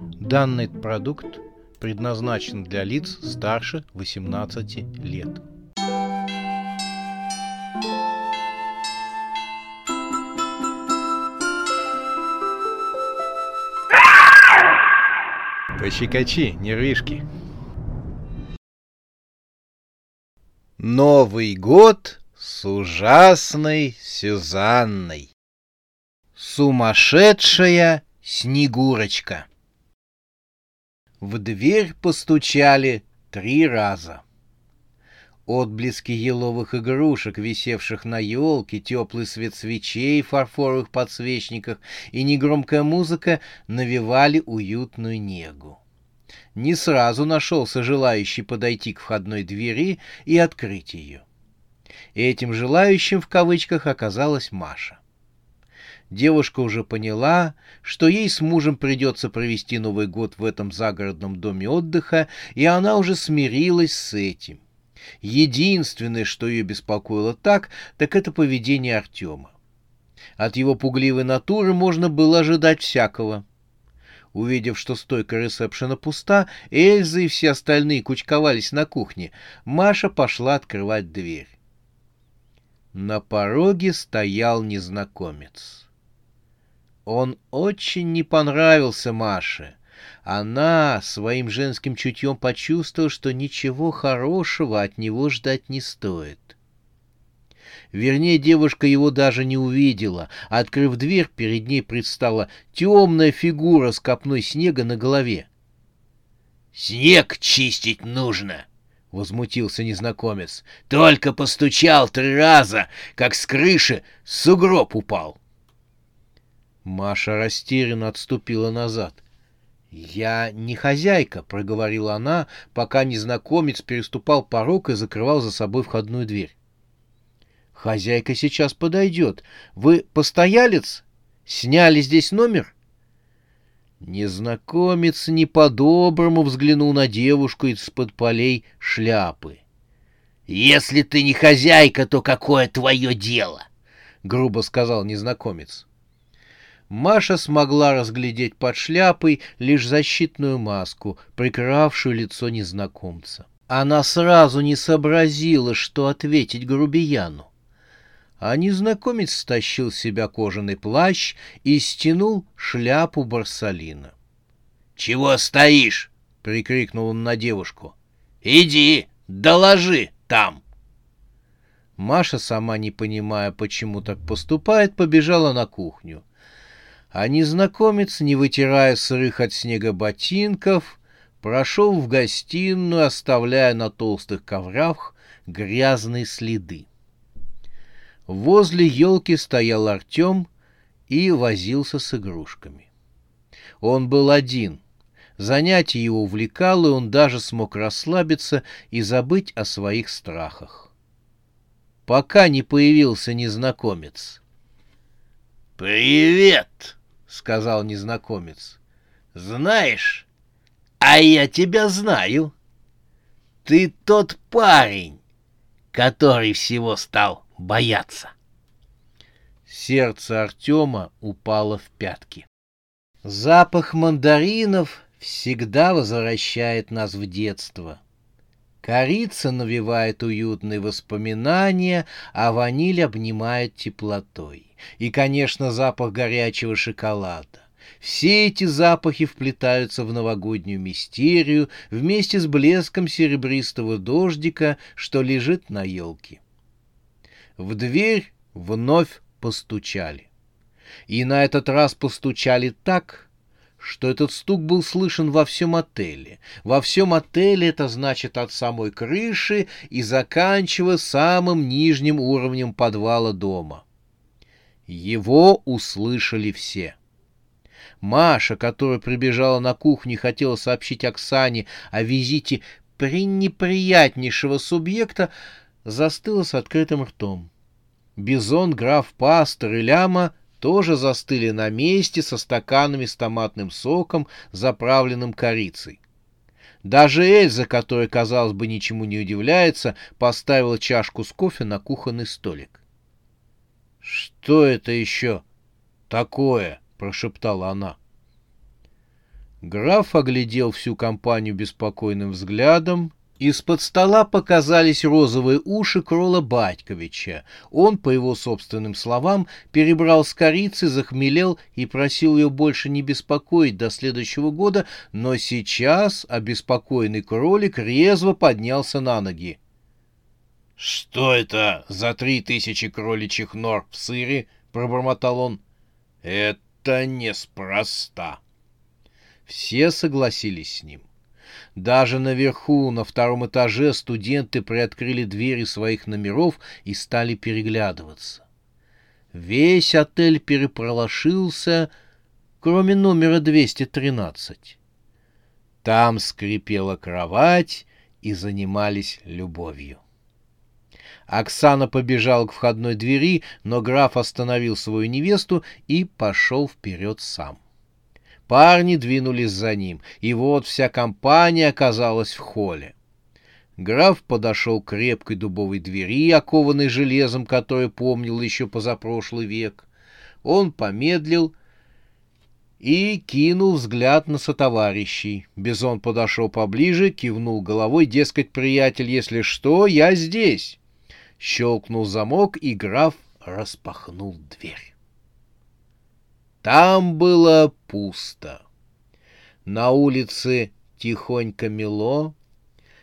Данный продукт предназначен для лиц старше 18 лет. Пощекочи, нервишки. Новый год с ужасной Сюзанной. Сумасшедшая Снегурочка. В дверь постучали три раза. Отблески еловых игрушек, висевших на елке, теплый свет свечей в фарфоровых подсвечниках и негромкая музыка навевали уютную негу. Не сразу нашелся желающий подойти к входной двери и открыть ее. Этим желающим в кавычках оказалась Маша. Девушка уже поняла, что ей с мужем придется провести Новый год в этом загородном доме отдыха, и она уже смирилась с этим. Единственное, что ее беспокоило так, так это поведение Артема. От его пугливой натуры можно было ожидать всякого. Увидев, что стойка ресепшена пуста, Эльза и все остальные кучковались на кухне, Маша пошла открывать дверь. На пороге стоял незнакомец. Он очень не понравился Маше. Она своим женским чутьем почувствовала, что ничего хорошего от него ждать не стоит. Вернее, девушка его даже не увидела. Открыв дверь, перед ней предстала темная фигура с копной снега на голове. «Снег чистить нужно!» — возмутился незнакомец. «Только постучал три раза, как с крыши сугроб упал!» Маша растерянно отступила назад. «Я не хозяйка», — проговорила она, пока незнакомец переступал порог и закрывал за собой входную дверь. «Хозяйка сейчас подойдет. Вы постоялец? Сняли здесь номер?» Незнакомец не по-доброму взглянул на девушку из-под полей шляпы. «Если ты не хозяйка, то какое твое дело?» — грубо сказал незнакомец. Маша смогла разглядеть под шляпой лишь защитную маску, прикрывавшую лицо незнакомца. Она сразу не сообразила, что ответить грубияну. А незнакомец стащил с себя кожаный плащ и стянул шляпу Барсалина. — Чего стоишь? — прикрикнул он на девушку. — Иди, доложи там. Маша, сама не понимая, почему так поступает, побежала на кухню а незнакомец, не вытирая сырых от снега ботинков, прошел в гостиную, оставляя на толстых коврах грязные следы. Возле елки стоял Артем и возился с игрушками. Он был один. Занятие его увлекало, и он даже смог расслабиться и забыть о своих страхах. Пока не появился незнакомец. «Привет!» — сказал незнакомец. — Знаешь, а я тебя знаю. Ты тот парень, который всего стал бояться. Сердце Артема упало в пятки. Запах мандаринов всегда возвращает нас в детство. Корица навевает уютные воспоминания, а ваниль обнимает теплотой. И, конечно, запах горячего шоколада. Все эти запахи вплетаются в новогоднюю мистерию вместе с блеском серебристого дождика, что лежит на елке. В дверь вновь постучали. И на этот раз постучали так, что этот стук был слышен во всем отеле. Во всем отеле это значит от самой крыши и заканчивая самым нижним уровнем подвала дома. Его услышали все. Маша, которая прибежала на кухню и хотела сообщить Оксане о визите пренеприятнейшего субъекта, застыла с открытым ртом. Бизон, граф Пастор и Ляма тоже застыли на месте со стаканами с томатным соком, заправленным корицей. Даже Эльза, которая, казалось бы, ничему не удивляется, поставила чашку с кофе на кухонный столик. — Что это еще такое? — прошептала она. Граф оглядел всю компанию беспокойным взглядом. Из-под стола показались розовые уши Крола Батьковича. Он, по его собственным словам, перебрал с корицы, захмелел и просил ее больше не беспокоить до следующего года, но сейчас обеспокоенный кролик резво поднялся на ноги. — Что это за три тысячи кроличьих нор в сыре? — пробормотал он. — Это неспроста. Все согласились с ним. Даже наверху, на втором этаже, студенты приоткрыли двери своих номеров и стали переглядываться. Весь отель перепролошился, кроме номера 213. Там скрипела кровать и занимались любовью. Оксана побежала к входной двери, но граф остановил свою невесту и пошел вперед сам. Парни двинулись за ним, и вот вся компания оказалась в холле. Граф подошел к крепкой дубовой двери, окованной железом, которую помнил еще позапрошлый век. Он помедлил и кинул взгляд на сотоварищей. Бизон подошел поближе, кивнул головой, дескать, приятель, если что, я здесь. Щелкнул замок, и граф распахнул дверь. Там было пусто. На улице тихонько мело,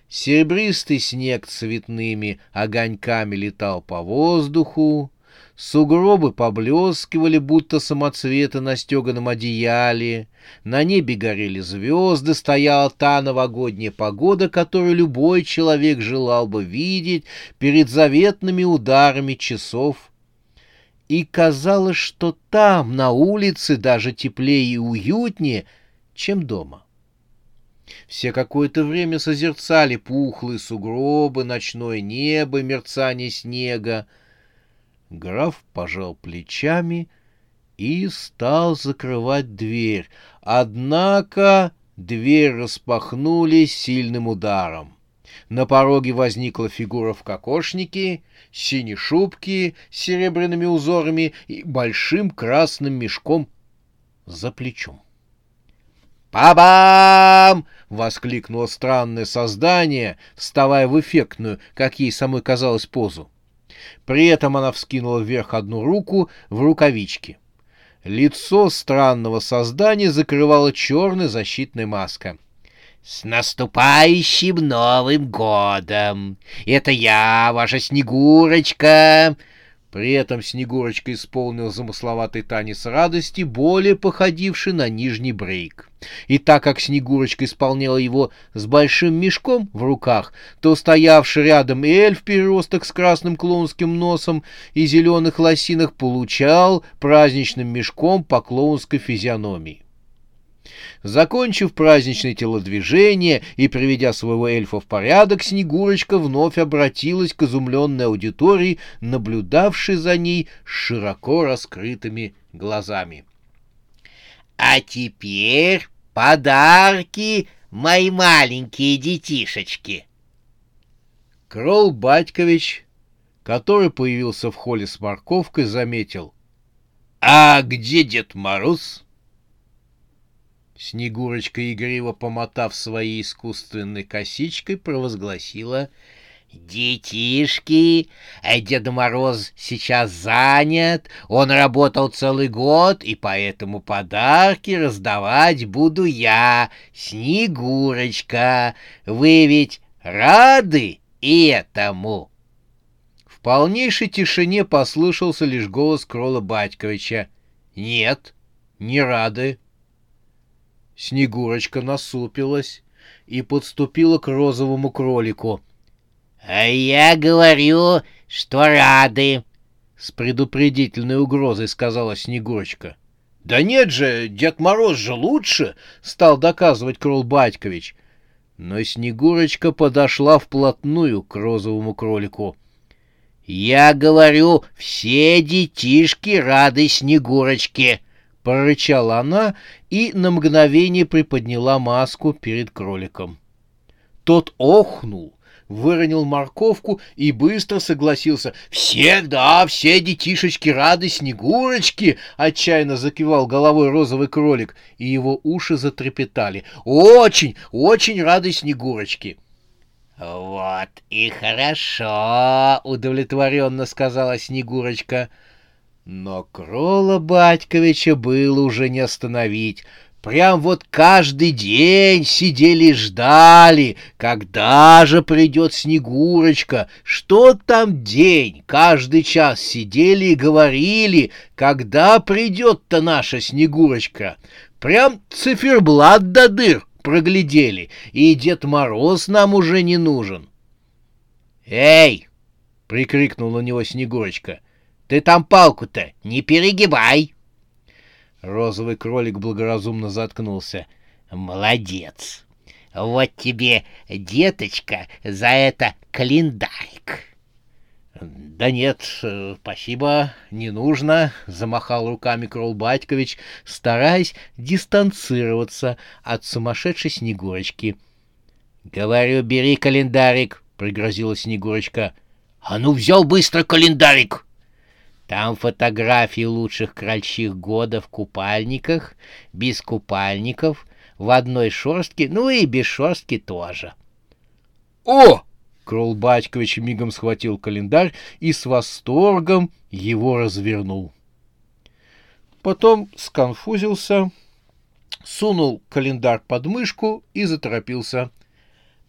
серебристый снег цветными огоньками летал по воздуху, сугробы поблескивали, будто самоцветы на стеганом одеяле, на небе горели звезды, стояла та новогодняя погода, которую любой человек желал бы видеть перед заветными ударами часов и казалось, что там, на улице, даже теплее и уютнее, чем дома. Все какое-то время созерцали пухлые сугробы, ночное небо, мерцание снега. Граф пожал плечами и стал закрывать дверь. Однако дверь распахнули сильным ударом. На пороге возникла фигура в кокошнике, синей шубке с серебряными узорами и большим красным мешком за плечом. «Па-бам!» — воскликнуло странное создание, вставая в эффектную, как ей самой казалось, позу. При этом она вскинула вверх одну руку в рукавичке. Лицо странного создания закрывала черная защитная маска — «С наступающим Новым годом! Это я, ваша Снегурочка!» При этом Снегурочка исполнил замысловатый танец радости, более походивший на нижний брейк. И так как Снегурочка исполняла его с большим мешком в руках, то стоявший рядом эльф-переросток с красным клоунским носом и зеленых лосинах получал праздничным мешком по клоунской физиономии. Закончив праздничное телодвижение и приведя своего эльфа в порядок, Снегурочка вновь обратилась к изумленной аудитории, наблюдавшей за ней широко раскрытыми глазами. — А теперь подарки, мои маленькие детишечки! Крол Батькович, который появился в холле с морковкой, заметил. — А где Дед Мороз? — Снегурочка, игриво помотав своей искусственной косичкой, провозгласила «Детишки, а Дед Мороз сейчас занят, он работал целый год, и поэтому подарки раздавать буду я, Снегурочка. Вы ведь рады этому?» В полнейшей тишине послышался лишь голос Крола Батьковича. «Нет, не рады». Снегурочка насупилась и подступила к розовому кролику. — А я говорю, что рады! — с предупредительной угрозой сказала Снегурочка. — Да нет же, Дед Мороз же лучше! — стал доказывать Крол Батькович. Но Снегурочка подошла вплотную к розовому кролику. — Я говорю, все детишки рады Снегурочке! Прорычала она и на мгновение приподняла маску перед кроликом. Тот охнул, выронил морковку и быстро согласился. «Всегда все детишечки рады Снегурочке!» — отчаянно закивал головой розовый кролик, и его уши затрепетали. «Очень, очень рады Снегурочке!» «Вот и хорошо!» — удовлетворенно сказала Снегурочка. Но Крола Батьковича было уже не остановить. Прям вот каждый день сидели и ждали, когда же придет Снегурочка. Что там день? Каждый час сидели и говорили, когда придет-то наша Снегурочка. Прям циферблат до дыр проглядели, и Дед Мороз нам уже не нужен. «Эй!» — прикрикнул на него Снегурочка. «Ты там палку-то не перегибай!» Розовый кролик благоразумно заткнулся. «Молодец! Вот тебе, деточка, за это календарик!» «Да нет, спасибо, не нужно», — замахал руками Крол Батькович, стараясь дистанцироваться от сумасшедшей Снегурочки. «Говорю, бери календарик», — пригрозила Снегурочка. «А ну, взял быстро календарик!» Там фотографии лучших крольчих года в купальниках, без купальников, в одной шорстке, ну и без шорстки тоже. «О!» Крол Батькович мигом схватил календарь и с восторгом его развернул. Потом сконфузился, сунул календарь под мышку и заторопился.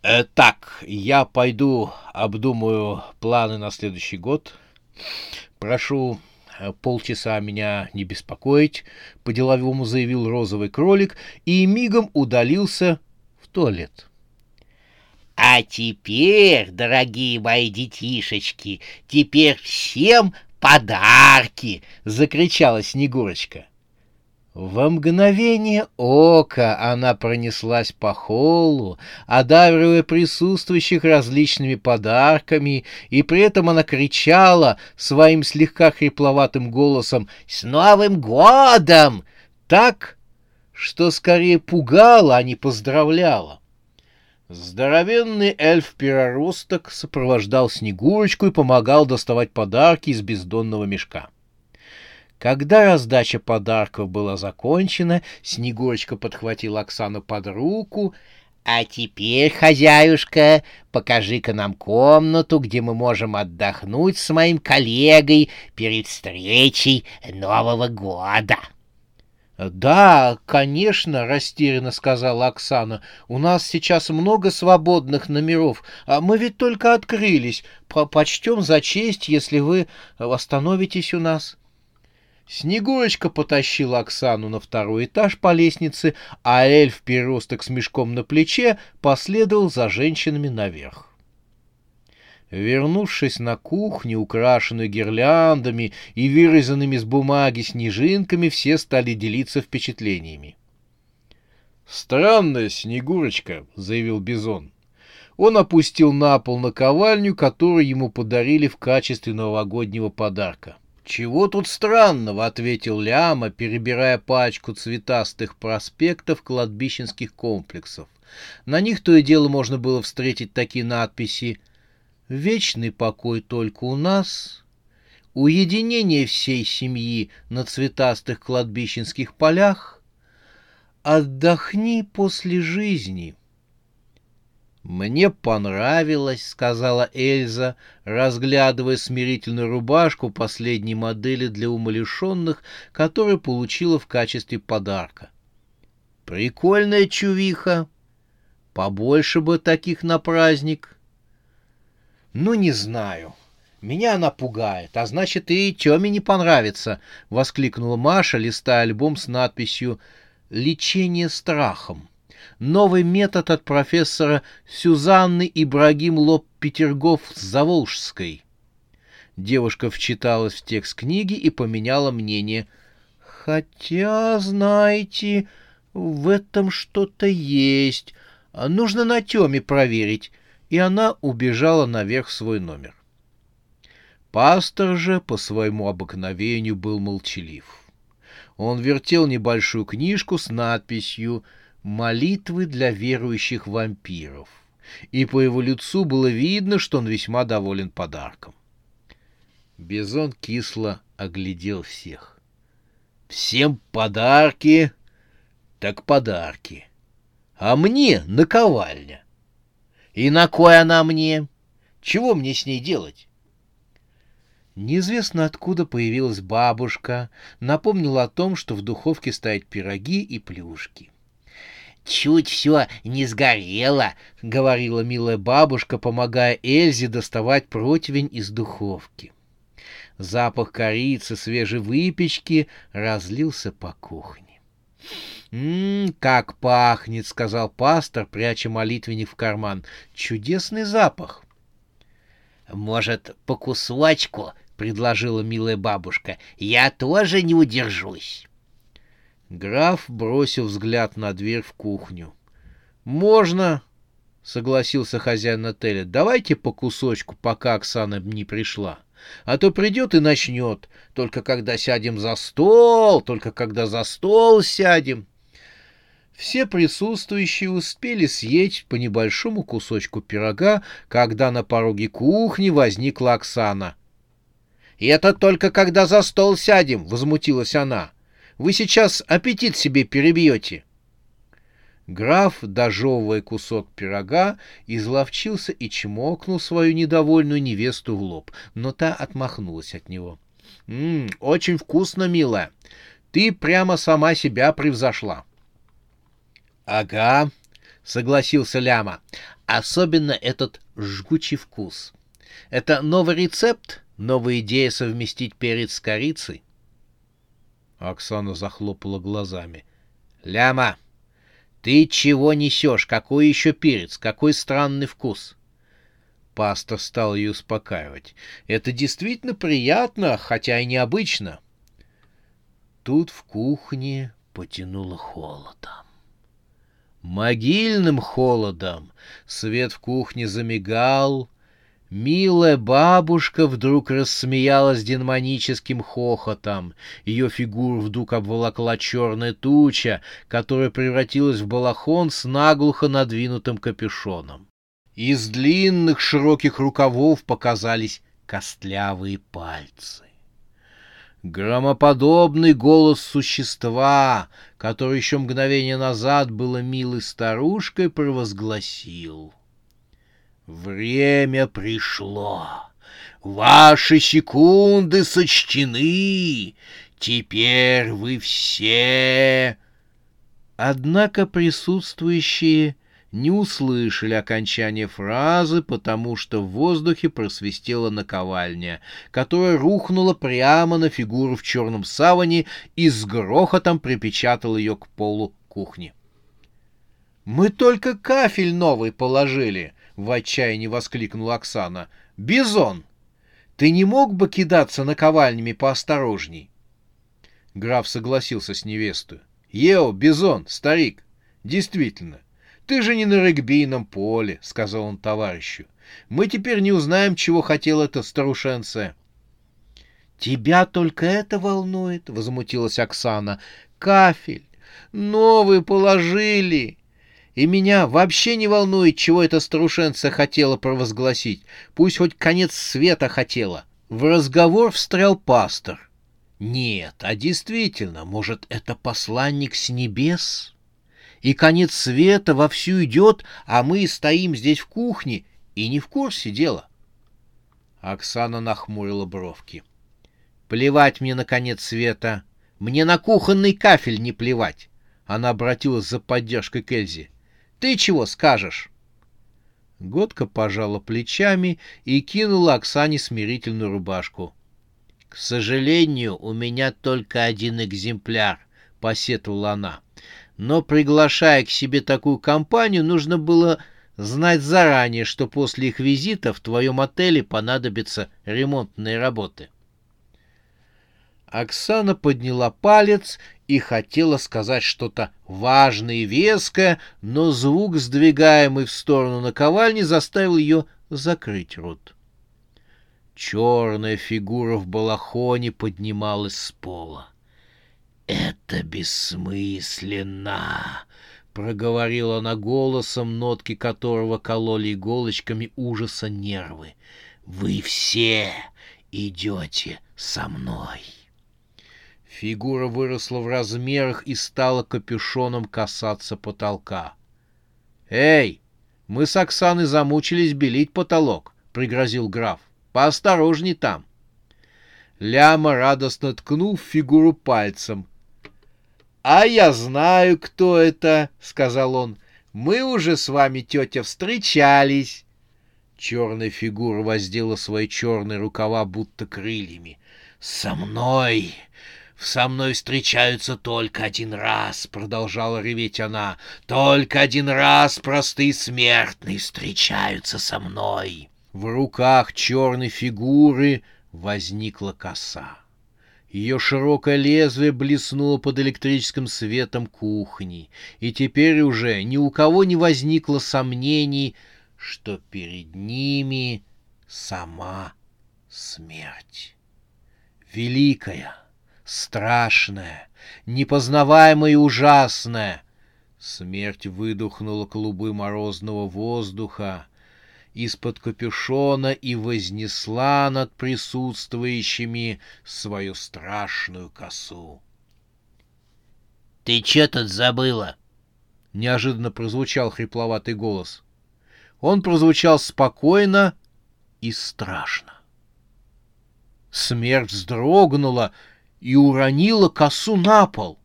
«Э, «Так, я пойду обдумаю планы на следующий год. Прошу э, полчаса меня не беспокоить», — по-деловому заявил розовый кролик и мигом удалился в туалет. А теперь, дорогие мои детишечки, теперь всем подарки! — закричала Снегурочка. Во мгновение ока она пронеслась по холлу, одаривая присутствующих различными подарками, и при этом она кричала своим слегка хрипловатым голосом «С Новым годом!» так, что скорее пугала, а не поздравляла. Здоровенный эльф-переросток сопровождал Снегурочку и помогал доставать подарки из бездонного мешка. Когда раздача подарков была закончена, Снегурочка подхватила Оксану под руку. «А теперь, хозяюшка, покажи-ка нам комнату, где мы можем отдохнуть с моим коллегой перед встречей Нового года». «Да, конечно», — растерянно сказала Оксана. «У нас сейчас много свободных номеров, а мы ведь только открылись. Почтем за честь, если вы остановитесь у нас». Снегурочка потащила Оксану на второй этаж по лестнице, а эльф-переросток с мешком на плече последовал за женщинами наверх. Вернувшись на кухню, украшенную гирляндами и вырезанными с бумаги снежинками, все стали делиться впечатлениями. «Странная Снегурочка», — заявил Бизон. Он опустил на пол наковальню, которую ему подарили в качестве новогоднего подарка. «Чего тут странного?» — ответил Ляма, перебирая пачку цветастых проспектов кладбищенских комплексов. На них то и дело можно было встретить такие надписи вечный покой только у нас, уединение всей семьи на цветастых кладбищенских полях, отдохни после жизни. «Мне понравилось», — сказала Эльза, разглядывая смирительную рубашку последней модели для умалишенных, которую получила в качестве подарка. «Прикольная чувиха. Побольше бы таких на праздник». «Ну, не знаю. Меня она пугает, а значит, и Тёме не понравится», — воскликнула Маша, листая альбом с надписью «Лечение страхом». Новый метод от профессора Сюзанны Ибрагим Лоб-Петергоф с Заволжской. Девушка вчиталась в текст книги и поменяла мнение. «Хотя, знаете, в этом что-то есть. Нужно на Тёме проверить и она убежала наверх в свой номер. Пастор же по своему обыкновению был молчалив. Он вертел небольшую книжку с надписью «Молитвы для верующих вампиров» и по его лицу было видно, что он весьма доволен подарком. Бизон кисло оглядел всех. «Всем подарки, так подарки. А мне наковальня. И на кой она мне? Чего мне с ней делать?» Неизвестно откуда появилась бабушка, напомнила о том, что в духовке стоят пироги и плюшки. «Чуть все не сгорело», — говорила милая бабушка, помогая Эльзе доставать противень из духовки. Запах корицы, свежей выпечки разлился по кухне. «М-м, как пахнет!» — сказал пастор, пряча молитвенник в карман. «Чудесный запах!» «Может, по кусочку?» предложила милая бабушка. «Я тоже не удержусь». Граф бросил взгляд на дверь в кухню. «Можно», — согласился хозяин отеля. «Давайте по кусочку, пока Оксана не пришла. А то придет и начнет. Только когда сядем за стол, только когда за стол сядем». Все присутствующие успели съесть по небольшому кусочку пирога, когда на пороге кухни возникла Оксана. И это только когда за стол сядем, — возмутилась она. Вы сейчас аппетит себе перебьете. Граф, дожевывая кусок пирога, изловчился и чмокнул свою недовольную невесту в лоб, но та отмахнулась от него. «М -м, «Очень вкусно, милая. Ты прямо сама себя превзошла». «Ага», — согласился Ляма. «Особенно этот жгучий вкус. Это новый рецепт?» Новая идея совместить перец с корицей? Оксана захлопала глазами. «Ляма, ты чего несешь? Какой еще перец? Какой странный вкус?» Пастор стал ее успокаивать. «Это действительно приятно, хотя и необычно». Тут в кухне потянуло холодом. Могильным холодом. Свет в кухне замигал, Милая бабушка вдруг рассмеялась демоническим хохотом. Ее фигуру вдруг обволокла черная туча, которая превратилась в балахон с наглухо надвинутым капюшоном. Из длинных широких рукавов показались костлявые пальцы. Громоподобный голос существа, который еще мгновение назад было милой старушкой, провозгласил — Время пришло. Ваши секунды сочтены. Теперь вы все... Однако присутствующие не услышали окончания фразы, потому что в воздухе просвистела наковальня, которая рухнула прямо на фигуру в черном саване и с грохотом припечатала ее к полу кухни. «Мы только кафель новый положили», в отчаянии воскликнула Оксана. «Бизон! Ты не мог бы кидаться наковальнями поосторожней?» Граф согласился с невестой. «Ео, Бизон, старик, действительно, ты же не на регбийном поле», — сказал он товарищу. «Мы теперь не узнаем, чего хотел эта старушенция». «Тебя только это волнует?» — возмутилась Оксана. «Кафель! Новый положили! И меня вообще не волнует, чего эта старушенца хотела провозгласить. Пусть хоть конец света хотела. В разговор встрял пастор. Нет, а действительно, может, это посланник с небес? И конец света вовсю идет, а мы стоим здесь в кухне и не в курсе дела. Оксана нахмурила бровки. Плевать мне на конец света. Мне на кухонный кафель не плевать. Она обратилась за поддержкой к Эльзе. Ты чего скажешь?» Годка пожала плечами и кинула Оксане смирительную рубашку. «К сожалению, у меня только один экземпляр», — посетовала она. «Но, приглашая к себе такую компанию, нужно было знать заранее, что после их визита в твоем отеле понадобятся ремонтные работы». Оксана подняла палец и хотела сказать что-то важное и веское, но звук, сдвигаемый в сторону наковальни, заставил ее закрыть рот. Черная фигура в балахоне поднималась с пола. «Это бессмысленно!» — проговорила она голосом, нотки которого кололи иголочками ужаса нервы. «Вы все идете со мной!» Фигура выросла в размерах и стала капюшоном касаться потолка. «Эй, мы с Оксаной замучились белить потолок», — пригрозил граф. «Поосторожней там». Ляма радостно ткнул фигуру пальцем. «А я знаю, кто это», — сказал он. «Мы уже с вами, тетя, встречались». Черная фигура воздела свои черные рукава будто крыльями. «Со мной «Со мной встречаются только один раз», — продолжала реветь она. «Только один раз простые смертные встречаются со мной». В руках черной фигуры возникла коса. Ее широкое лезвие блеснуло под электрическим светом кухни, и теперь уже ни у кого не возникло сомнений, что перед ними сама смерть. Великая, страшное, непознаваемое и ужасное. Смерть выдохнула клубы морозного воздуха из-под капюшона и вознесла над присутствующими свою страшную косу. — Ты че тут забыла? — неожиданно прозвучал хрипловатый голос. Он прозвучал спокойно и страшно. Смерть вздрогнула и уронила косу на пол.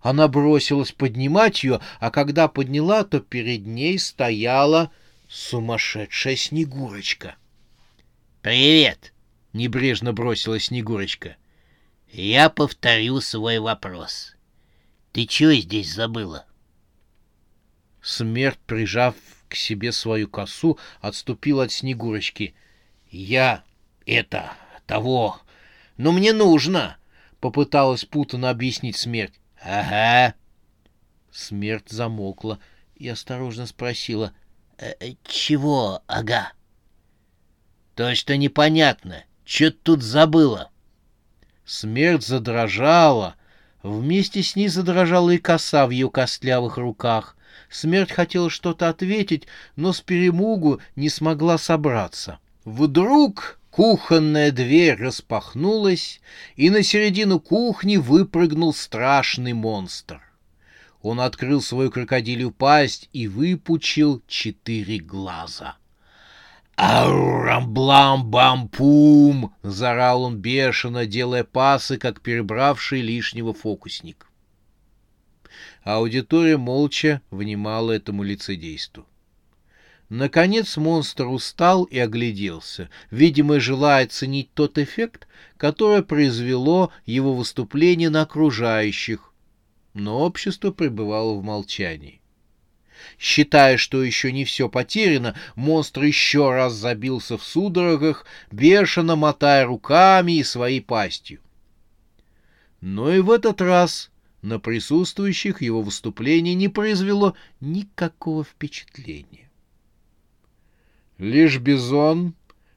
Она бросилась поднимать ее, а когда подняла, то перед ней стояла сумасшедшая Снегурочка. «Привет!» — небрежно бросила Снегурочка. «Я повторю свой вопрос. Ты чего здесь забыла?» Смерть, прижав к себе свою косу, отступила от Снегурочки. «Я это... того... Но мне нужно!» — попыталась путанно объяснить смерть. «Ага». Смерть замокла и осторожно спросила. «Э -э, «Чего, ага?» «То, что непонятно. Чё ты тут забыла?» Смерть задрожала. Вместе с ней задрожала и коса в ее костлявых руках. Смерть хотела что-то ответить, но с перемугу не смогла собраться. Вдруг Кухонная дверь распахнулась, и на середину кухни выпрыгнул страшный монстр. Он открыл свою крокодилью пасть и выпучил четыре глаза. «Аурам-блам-бам-пум!» — заорал он бешено, делая пасы, как перебравший лишнего фокусник. Аудитория молча внимала этому лицедейству. Наконец монстр устал и огляделся, видимо, желая оценить тот эффект, который произвело его выступление на окружающих, но общество пребывало в молчании. Считая, что еще не все потеряно, монстр еще раз забился в судорогах, бешено мотая руками и своей пастью. Но и в этот раз на присутствующих его выступление не произвело никакого впечатления. Лишь Бизон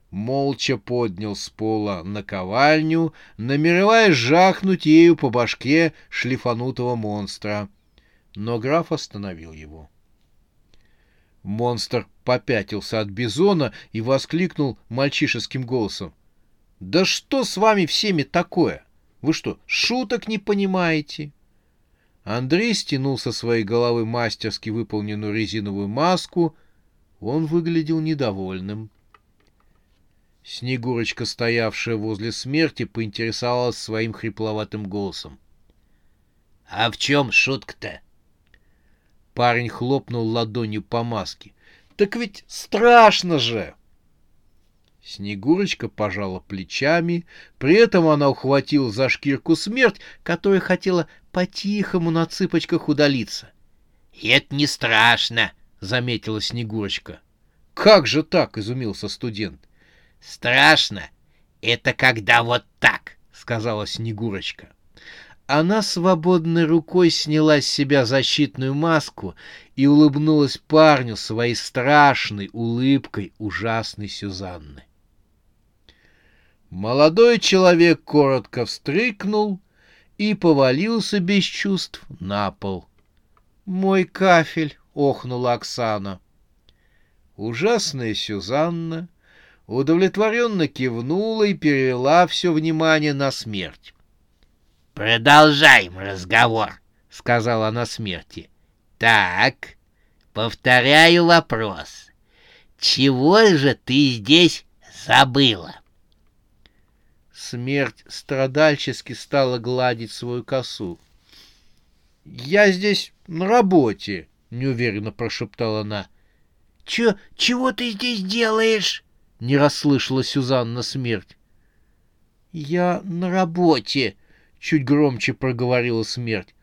молча поднял с пола наковальню, намереваясь жахнуть ею по башке шлифанутого монстра. Но граф остановил его. Монстр попятился от Бизона и воскликнул мальчишеским голосом. «Да что с вами всеми такое? Вы что, шуток не понимаете?» Андрей стянул со своей головы мастерски выполненную резиновую маску — он выглядел недовольным. Снегурочка, стоявшая возле смерти, поинтересовалась своим хрипловатым голосом. — А в чем шутка-то? Парень хлопнул ладонью по маске. — Так ведь страшно же! Снегурочка пожала плечами, при этом она ухватила за шкирку смерть, которая хотела по-тихому на цыпочках удалиться. — Это не страшно, — заметила Снегурочка. «Как же так?» — изумился студент. «Страшно. Это когда вот так», — сказала Снегурочка. Она свободной рукой сняла с себя защитную маску и улыбнулась парню своей страшной улыбкой ужасной Сюзанны. Молодой человек коротко встрыкнул и повалился без чувств на пол. «Мой кафель!» — охнула Оксана. Ужасная Сюзанна удовлетворенно кивнула и перевела все внимание на смерть. «Продолжаем разговор», — сказала она смерти. «Так, повторяю вопрос. Чего же ты здесь забыла?» Смерть страдальчески стала гладить свою косу. «Я здесь на работе», — неуверенно прошептала она. «Чё, чего ты здесь делаешь?» — не расслышала Сюзанна смерть. «Я на работе», — чуть громче проговорила смерть.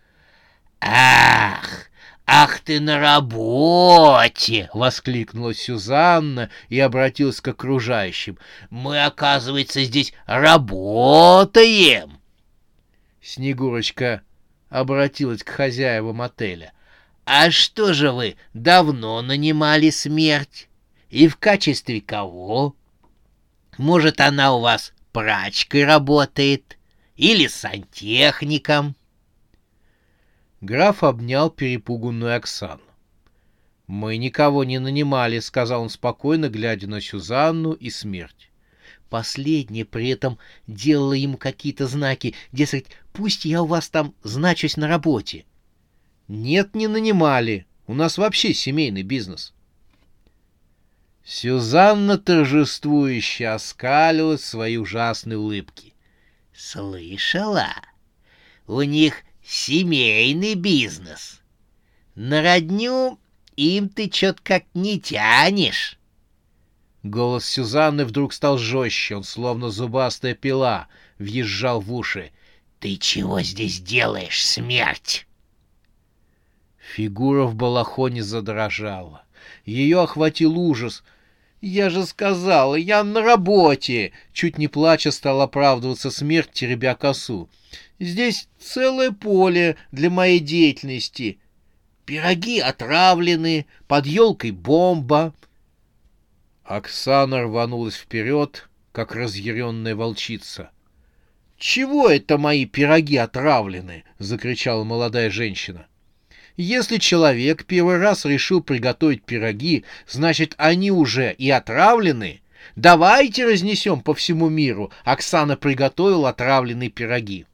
«Ах, ах ты на работе!» — воскликнула Сюзанна и обратилась к окружающим. «Мы, оказывается, здесь работаем!» Снегурочка обратилась к хозяевам отеля. «А что же вы давно нанимали смерть? И в качестве кого? Может, она у вас прачкой работает? Или сантехником?» Граф обнял перепуганную Оксану. «Мы никого не нанимали», — сказал он спокойно, глядя на Сюзанну и смерть. Последняя при этом делала ему какие-то знаки, дескать, пусть я у вас там значусь на работе. Нет, не нанимали. У нас вообще семейный бизнес. Сюзанна торжествующе оскалилась свои ужасные улыбки. Слышала? У них семейный бизнес. На родню им ты чё-то как не тянешь. Голос Сюзанны вдруг стал жестче, он словно зубастая пила, въезжал в уши. «Ты чего здесь делаешь, смерть?» Фигура в балахоне задрожала. Ее охватил ужас. «Я же сказала, я на работе!» Чуть не плача стал оправдываться смерть, теребя косу. «Здесь целое поле для моей деятельности. Пироги отравлены, под елкой бомба». Оксана рванулась вперед, как разъяренная волчица. «Чего это мои пироги отравлены?» — закричала молодая женщина. Если человек первый раз решил приготовить пироги, значит, они уже и отравлены. Давайте разнесем по всему миру. Оксана приготовила отравленные пироги.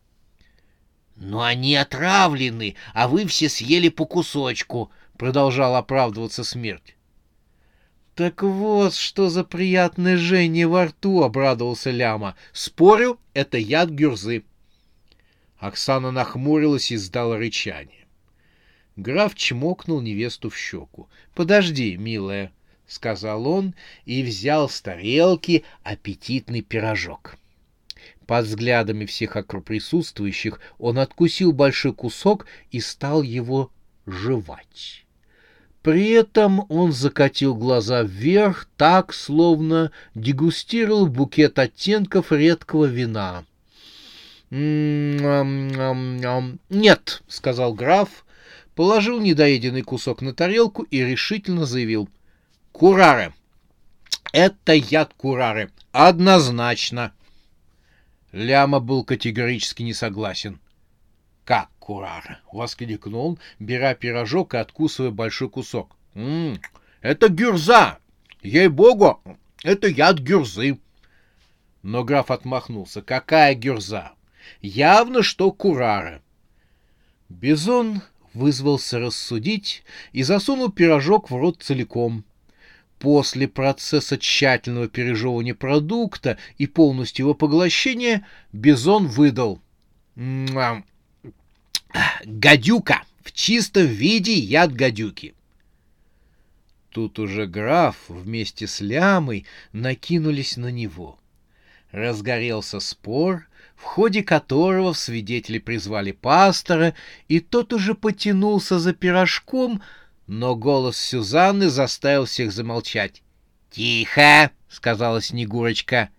Но они отравлены, а вы все съели по кусочку, продолжал оправдываться смерть. Так вот, что за приятное жжение во рту, обрадовался Ляма. Спорю, это яд гюрзы. Оксана нахмурилась и сдала рычание. Граф чмокнул невесту в щеку. «Подожди, милая», — сказал он и взял с тарелки аппетитный пирожок. Под взглядами всех присутствующих он откусил большой кусок и стал его жевать. При этом он закатил глаза вверх, так, словно дегустировал букет оттенков редкого вина. «М-м-м-м-м, «Нет», — сказал граф, положил недоеденный кусок на тарелку и решительно заявил. «Курары! Это яд курары! Однозначно!» Ляма был категорически не согласен. «Как курары?» — воскликнул он, беря пирожок и откусывая большой кусок. «М -м, «Это гюрза! Ей-богу, это яд гюрзы!» Но граф отмахнулся. «Какая гюрза? Явно, что курары!» Бизон вызвался рассудить и засунул пирожок в рот целиком. После процесса тщательного пережевывания продукта и полностью его поглощения Бизон выдал. «Гадюка! В чистом виде яд гадюки!» Тут уже граф вместе с лямой накинулись на него. Разгорелся спор, в ходе которого в свидетели призвали пастора, и тот уже потянулся за пирожком, но голос Сюзанны заставил всех замолчать. «Тихо!» — сказала Снегурочка.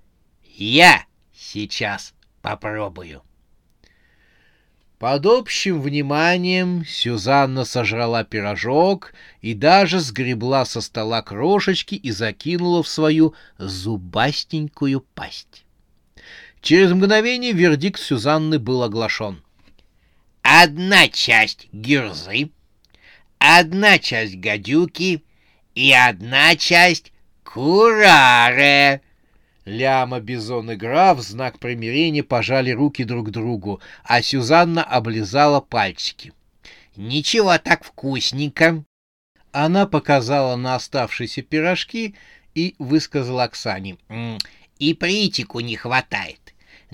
«Я сейчас попробую». Под общим вниманием Сюзанна сожрала пирожок и даже сгребла со стола крошечки и закинула в свою зубастенькую пасть. Через мгновение вердикт Сюзанны был оглашен. Одна часть гюрзы, одна часть гадюки и одна часть кураре. Ляма, Бизон и Граф в знак примирения пожали руки друг другу, а Сюзанна облизала пальчики. «Ничего так вкусненько!» Она показала на оставшиеся пирожки и высказала Оксане. «И притику не хватает.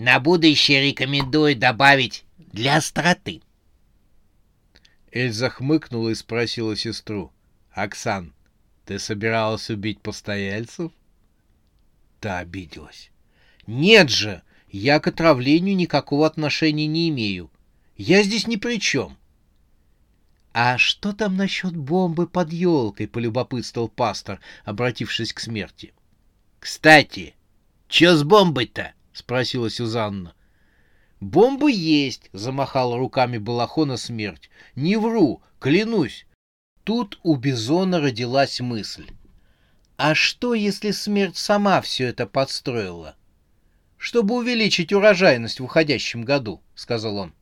На будущее рекомендую добавить для остроты». Эльза хмыкнула и спросила сестру. «Оксан, ты собиралась убить постояльцев?» Та обиделась. «Нет же! Я к отравлению никакого отношения не имею. Я здесь ни при чем». «А что там насчет бомбы под елкой?» — полюбопытствовал пастор, обратившись к смерти. «Кстати, что с бомбой-то?» — спросила Сюзанна. «Бомба есть!» — замахала руками Балахона смерть. «Не вру, клянусь!» Тут у Бизона родилась мысль. «А что, если смерть сама все это подстроила?» «Чтобы увеличить урожайность в уходящем году», — сказал он.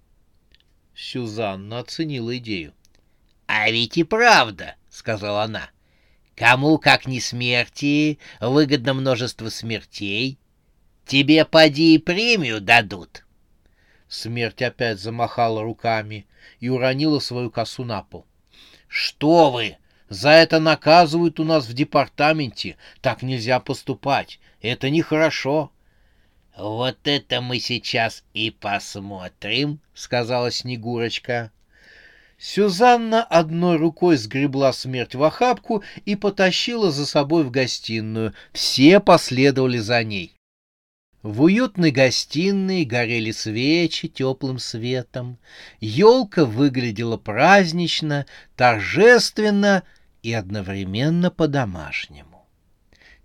Сюзанна оценила идею. «А ведь и правда», — сказала она. «Кому, как не смерти, выгодно множество смертей. Тебе, поди, и премию дадут». Смерть опять замахала руками и уронила свою косу на пол. «Что вы! За это наказывают у нас в департаменте. Так нельзя поступать. Это нехорошо». «Вот это мы сейчас и посмотрим», — сказала Снегурочка. Сюзанна одной рукой сгребла смерть в охапку и потащила за собой в гостиную. Все последовали за ней. В уютной гостиной горели свечи теплым светом. Елка выглядела празднично, торжественно и одновременно по-домашнему.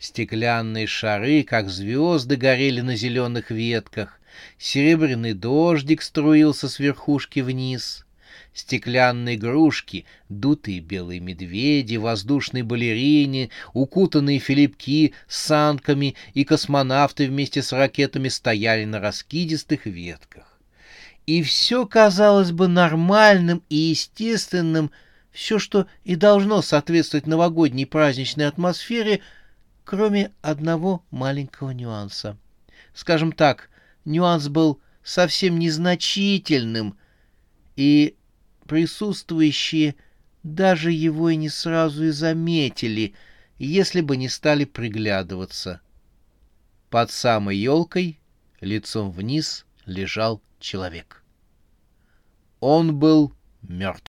Стеклянные шары, как звезды, горели на зеленых ветках. Серебряный дождик струился с верхушки вниз стеклянные игрушки, дутые белые медведи, воздушные балерини, укутанные филипки с санками и космонавты вместе с ракетами стояли на раскидистых ветках. И все казалось бы нормальным и естественным, все, что и должно соответствовать новогодней праздничной атмосфере, кроме одного маленького нюанса. Скажем так, нюанс был совсем незначительным, и присутствующие даже его и не сразу и заметили, если бы не стали приглядываться. Под самой елкой, лицом вниз, лежал человек. Он был мертв.